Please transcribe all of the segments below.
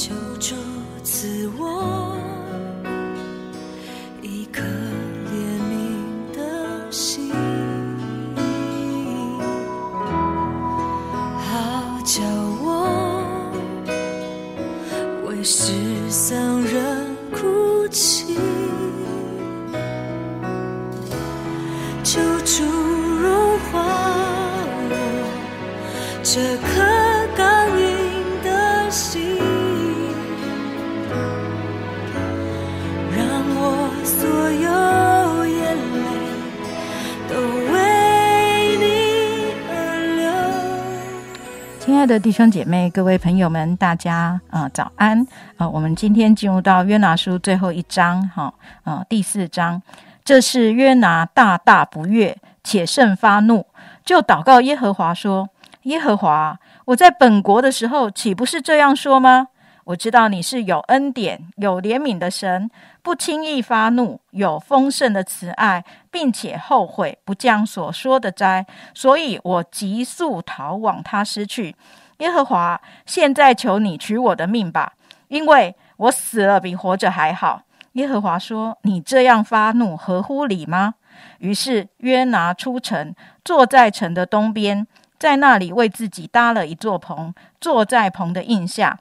救主赐我一颗怜悯的心，好叫我为失丧人哭泣。救主融化我这颗亲爱的弟兄姐妹、各位朋友们，大家啊、早安啊、我们今天进入到约拿书最后一章，哈、呃，第四章。这是约拿大大不悦，且甚发怒，就祷告耶和华说：“耶和华，我在本国的时候，岂不是这样说吗？我知道你是有恩典、有怜悯的神，不轻易发怒，有丰盛的慈爱，并且后悔，不将所说的灾。所以我急速逃往他失去。耶和华，现在求你取我的命吧，因为我死了比活着还好。耶和华说：“你这样发怒，合乎理吗？”于是约拿出城，坐在城的东边，在那里为自己搭了一座棚，坐在棚的印下，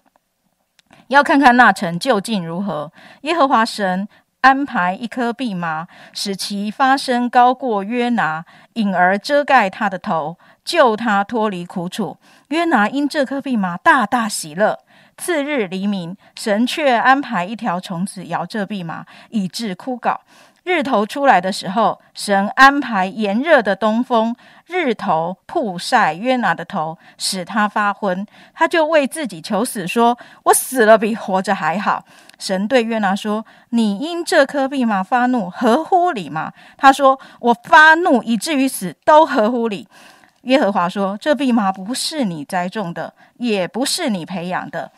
要看看那城究竟如何。耶和华神安排一颗蓖麻，使其发生高过约拿，引而遮盖他的头，救他脱离苦楚。约拿因这颗蓖麻大大喜乐。次日黎明，神却安排一条虫子咬这蓖麻，以致枯槁。日头出来的时候，神安排炎热的东风，日头曝晒约拿的头，使他发昏。他就为自己求死，说：“我死了比活着还好。”神对约拿说：“你因这颗蓖麻发怒，合乎理吗？”他说：“我发怒以至于死，都合乎理。”耶和华说：“这蓖麻不是你栽种的，也不是你培养的。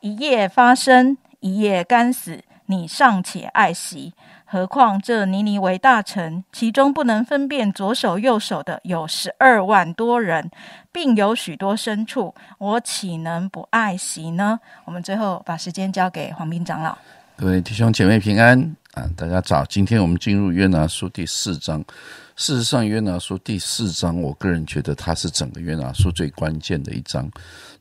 一夜发生，一夜干死，你尚且爱惜。何况这尼尼为大臣，其中不能分辨左手右手的有十二万多人，并有许多牲畜，我岂能不爱惜呢？”我们最后把时间交给黄斌长老。各位弟兄姐妹平安啊！大家早，今天我们进入约拿书第四章。事实上，约拿书第四章，我个人觉得它是整个约拿书最关键的一章。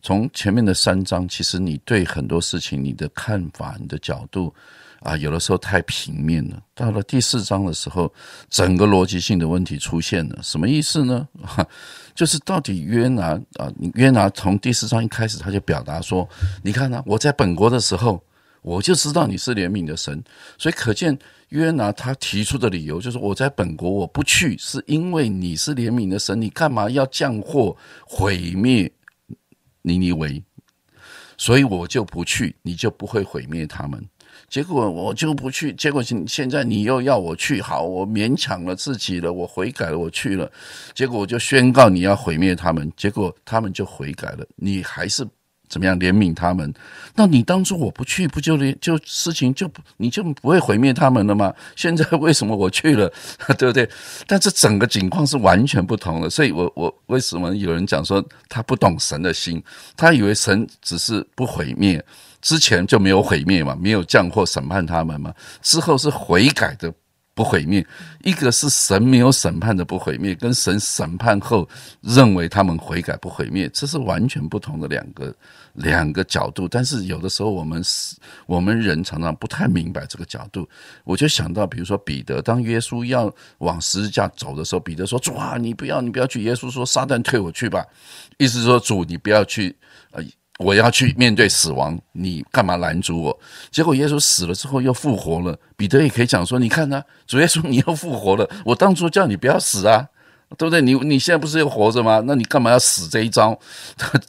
从前面的三章，其实你对很多事情你的看法、你的角度啊，有的时候太平面了。到了第四章的时候，整个逻辑性的问题出现了。什么意思呢？就是到底约拿啊，约拿从第四章一开始，他就表达说：“你看呢、我在本国的时候。”我就知道你是怜悯的神，所以可见约拿他提出的理由就是我在本国我不去，是因为你是怜悯的神，你干嘛要降祸毁灭尼尼微？所以我就不去，你就不会毁灭他们。结果我就不去，结果现现在你又要我去，好，我勉强了自己了，我悔改了，我去了，结果我就宣告你要毁灭他们，结果他们就悔改了，你还是。怎么样怜悯他们？那你当初我不去，不就连就事情就不你就不会毁灭他们了吗？现在为什么我去了，对不对？但这整个情况是完全不同的，所以我我为什么有人讲说他不懂神的心？他以为神只是不毁灭，之前就没有毁灭嘛，没有降祸审判他们嘛，之后是悔改的。不毁灭，一个是神没有审判的不毁灭，跟神审判后认为他们悔改不毁灭，这是完全不同的两个两个角度。但是有的时候我们我们人常常不太明白这个角度。我就想到，比如说彼得，当耶稣要往十字架走的时候，彼得说：“主啊，你不要，你不要去。”耶稣说：“撒旦退我去吧。”意思说，主你不要去，呃。我要去面对死亡，你干嘛拦阻我？结果耶稣死了之后又复活了，彼得也可以讲说：“你看呢、主耶稣你又复活了，我当初叫你不要死啊，对不对？你你现在不是又活着吗？那你干嘛要死这一招？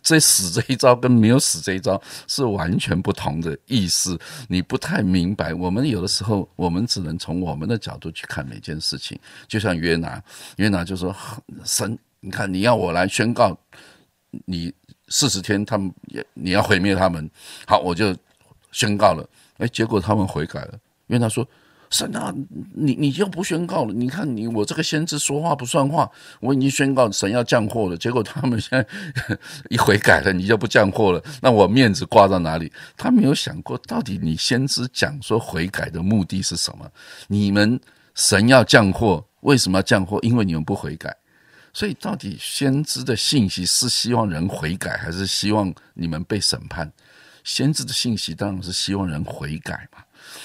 这死这一招跟没有死这一招是完全不同的意思，你不太明白。我们有的时候，我们只能从我们的角度去看每件事情。就像约拿，约拿就说：神，你看你要我来宣告你。”四十天，他们也你要毁灭他们，好，我就宣告了。哎，结果他们悔改了，因为他说神啊，你你就不宣告了？你看你我这个先知说话不算话，我已经宣告神要降祸了，结果他们现在 一悔改了，你就不降祸了，那我面子挂到哪里？他没有想过，到底你先知讲说悔改的目的是什么？你们神要降祸，为什么要降祸？因为你们不悔改。所以，到底先知的信息是希望人悔改，还是希望你们被审判？先知的信息当然是希望人悔改嘛。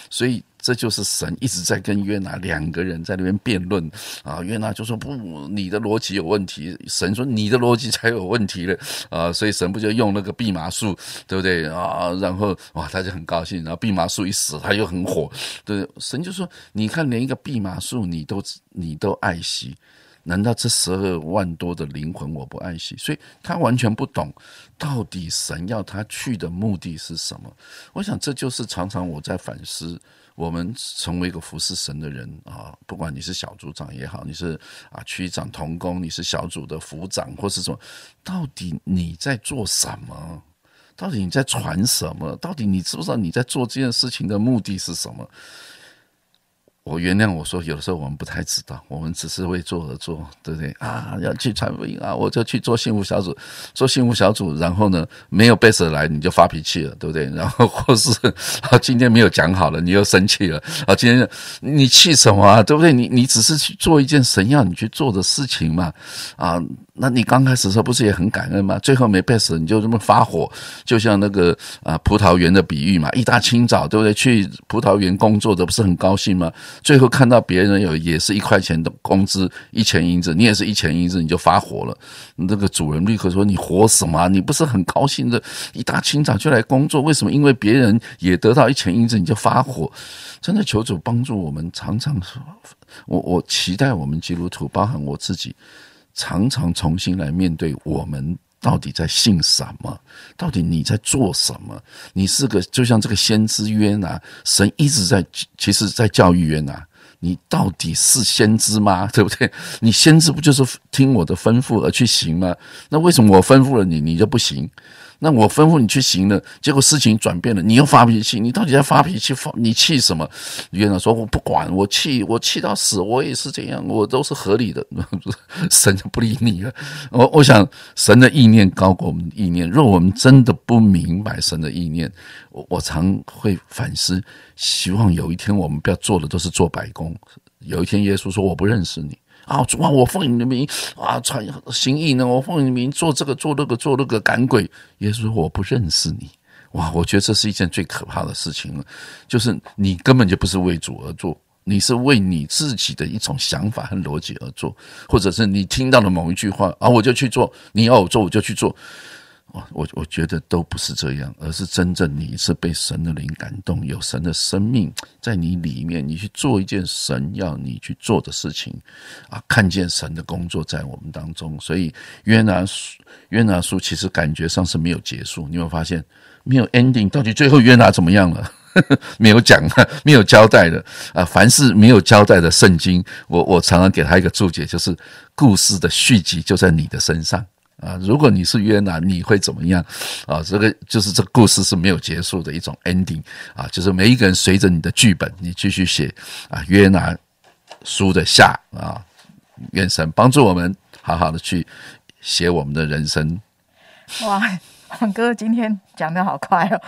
所以，这就是神一直在跟约拿两个人在那边辩论啊。约拿就说：“不，你的逻辑有问题。”神说：“你的逻辑才有问题了啊！”所以神不就用那个蓖麻树，对不对啊？然后哇，他就很高兴。然后蓖麻树一死，他又很火。对，神就说：“你看，连一个蓖麻树，你都你都爱惜。”难道这十二万多的灵魂我不爱惜？所以他完全不懂，到底神要他去的目的是什么？我想这就是常常我在反思，我们成为一个服侍神的人啊，不管你是小组长也好，你是啊区长同工，你是小组的副长或是什么，到底你在做什么？到底你在传什么？到底你知不知道你在做这件事情的目的是什么？我原谅我说，有的时候我们不太知道，我们只是为做而做，对不对啊？要去传福音啊，我就去做幸福小组，做幸福小组，然后呢，没有贝斯来，你就发脾气了，对不对？然后或是啊，今天没有讲好了，你又生气了啊？今天你气什么啊？对不对？你你只是去做一件神要你去做的事情嘛？啊？那你刚开始的时候不是也很感恩吗？最后没被死，你就这么发火，就像那个啊葡萄园的比喻嘛，一大清早对不对？去葡萄园工作的不是很高兴吗？最后看到别人有也是一块钱的工资，一钱银子，你也是一钱银子，你就发火了。那个主人立刻说：“你活什么？你不是很高兴的？一大清早就来工作，为什么？因为别人也得到一钱银子，你就发火？真的求主帮助我们，常常说我我期待我们基督徒，包含我自己。”常常重新来面对我们到底在信什么？到底你在做什么？你是个就像这个先知约拿，神一直在，其实在教育约拿，你到底是先知吗？对不对？你先知不就是听我的吩咐而去行吗？那为什么我吩咐了你，你就不行？那我吩咐你去行了，结果事情转变了，你又发脾气，你到底在发脾气？发你气什么？院长说：“我不管，我气，我气到死，我也是这样，我都是合理的。”神不理你了。我我想，神的意念高过我们的意念。若我们真的不明白神的意念，我我常会反思，希望有一天我们不要做的都是做白工。有一天耶稣说：“我不认识你。”啊！主啊！我奉你的名啊，传行义呢。我奉你的名做这个，做那个，做那个赶鬼。耶稣：“我不认识你。”哇！我觉得这是一件最可怕的事情了，就是你根本就不是为主而做，你是为你自己的一种想法和逻辑而做，或者是你听到了某一句话啊，我就去做。你要我做，我就去做。我我我觉得都不是这样，而是真正你是被神的灵感动，有神的生命在你里面，你去做一件神要你去做的事情，啊，看见神的工作在我们当中。所以约拿书约拿书其实感觉上是没有结束，你有发现没有 ending？到底最后约拿怎么样了？没有讲，没有交代的啊！凡是没有交代的圣经，我我常常给他一个注解，就是故事的续集就在你的身上。啊，如果你是约拿，你会怎么样？啊，这个就是这故事是没有结束的一种 ending 啊，就是每一个人随着你的剧本，你继续写啊。约拿书的下啊，愿神帮助我们好好的去写我们的人生。哇，王哥今天讲的好快哦，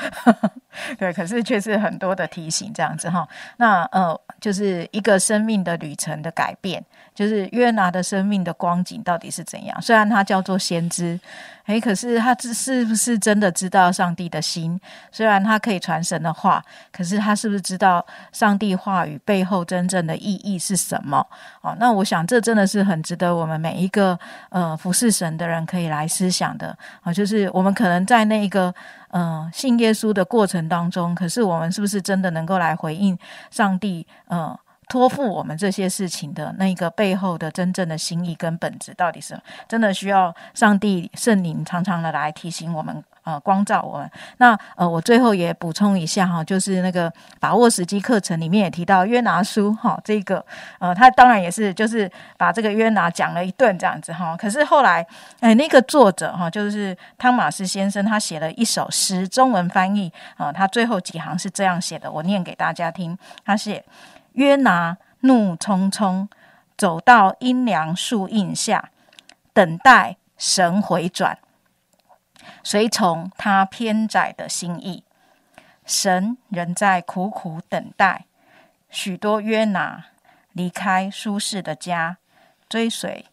对，可是却是很多的提醒这样子哈。那呃，就是一个生命的旅程的改变。就是约拿的生命的光景到底是怎样？虽然他叫做先知，诶，可是他是是不是真的知道上帝的心？虽然他可以传神的话，可是他是不是知道上帝话语背后真正的意义是什么？哦，那我想这真的是很值得我们每一个呃服侍神的人可以来思想的啊。就是我们可能在那个嗯信耶稣的过程当中，可是我们是不是真的能够来回应上帝？嗯。托付我们这些事情的那个背后的真正的心意跟本质，到底是真的需要上帝圣灵常常的来提醒我们，呃，光照我们。那呃，我最后也补充一下哈，就是那个把握时机课程里面也提到约拿书哈，这个呃，他当然也是就是把这个约拿讲了一顿这样子哈。可是后来哎，那个作者哈，就是汤马斯先生，他写了一首诗，中文翻译啊，他最后几行是这样写的，我念给大家听，他写。约拿怒冲冲走到阴凉树荫下，等待神回转，随从他偏窄的心意。神仍在苦苦等待许多约拿离开舒适的家，追随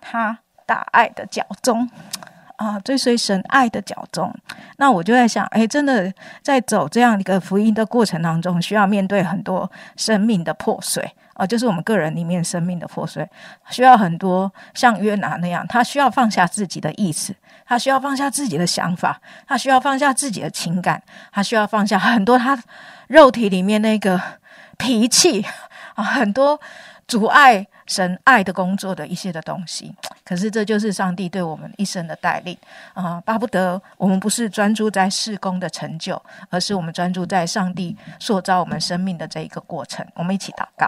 他大爱的脚踪。啊，追随神爱的脚踪，那我就在想，哎，真的在走这样一个福音的过程当中，需要面对很多生命的破碎啊，就是我们个人里面生命的破碎，需要很多像约拿那样，他需要放下自己的意识，他需要放下自己的想法，他需要放下自己的情感，他需要放下很多他肉体里面那个脾气啊，很多阻碍。神爱的工作的一些的东西，可是这就是上帝对我们一生的带领啊！巴不得我们不是专注在事工的成就，而是我们专注在上帝塑造我们生命的这一个过程。我们一起祷告，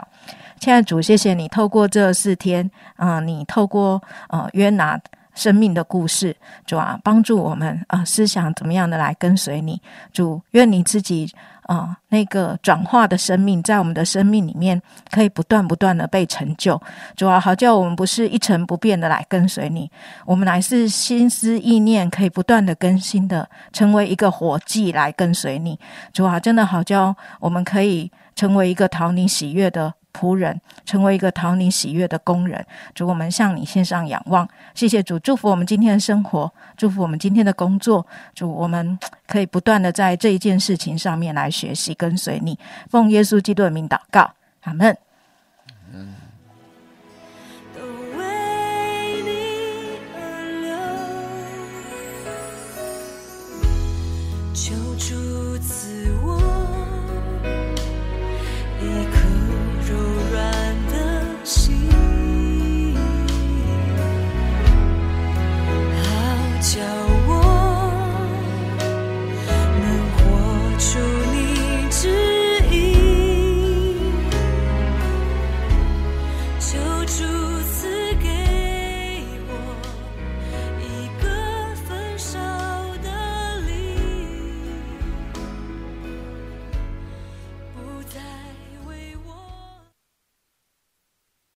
亲爱的主，谢谢你透过这四天啊，你透过呃约拿生命的故事，主啊，帮助我们啊思想怎么样的来跟随你，主愿你自己。啊，那个转化的生命，在我们的生命里面，可以不断不断的被成就。主啊，好叫我们不是一成不变的来跟随你，我们乃是心思意念可以不断的更新的，成为一个活祭来跟随你。主啊，真的好叫我们可以成为一个讨你喜悦的。仆人成为一个讨你喜悦的工人，主我们向你献上仰望，谢谢主，祝福我们今天的生活，祝福我们今天的工作，主我们可以不断的在这一件事情上面来学习跟随你，奉耶稣基督的名祷告，阿门。求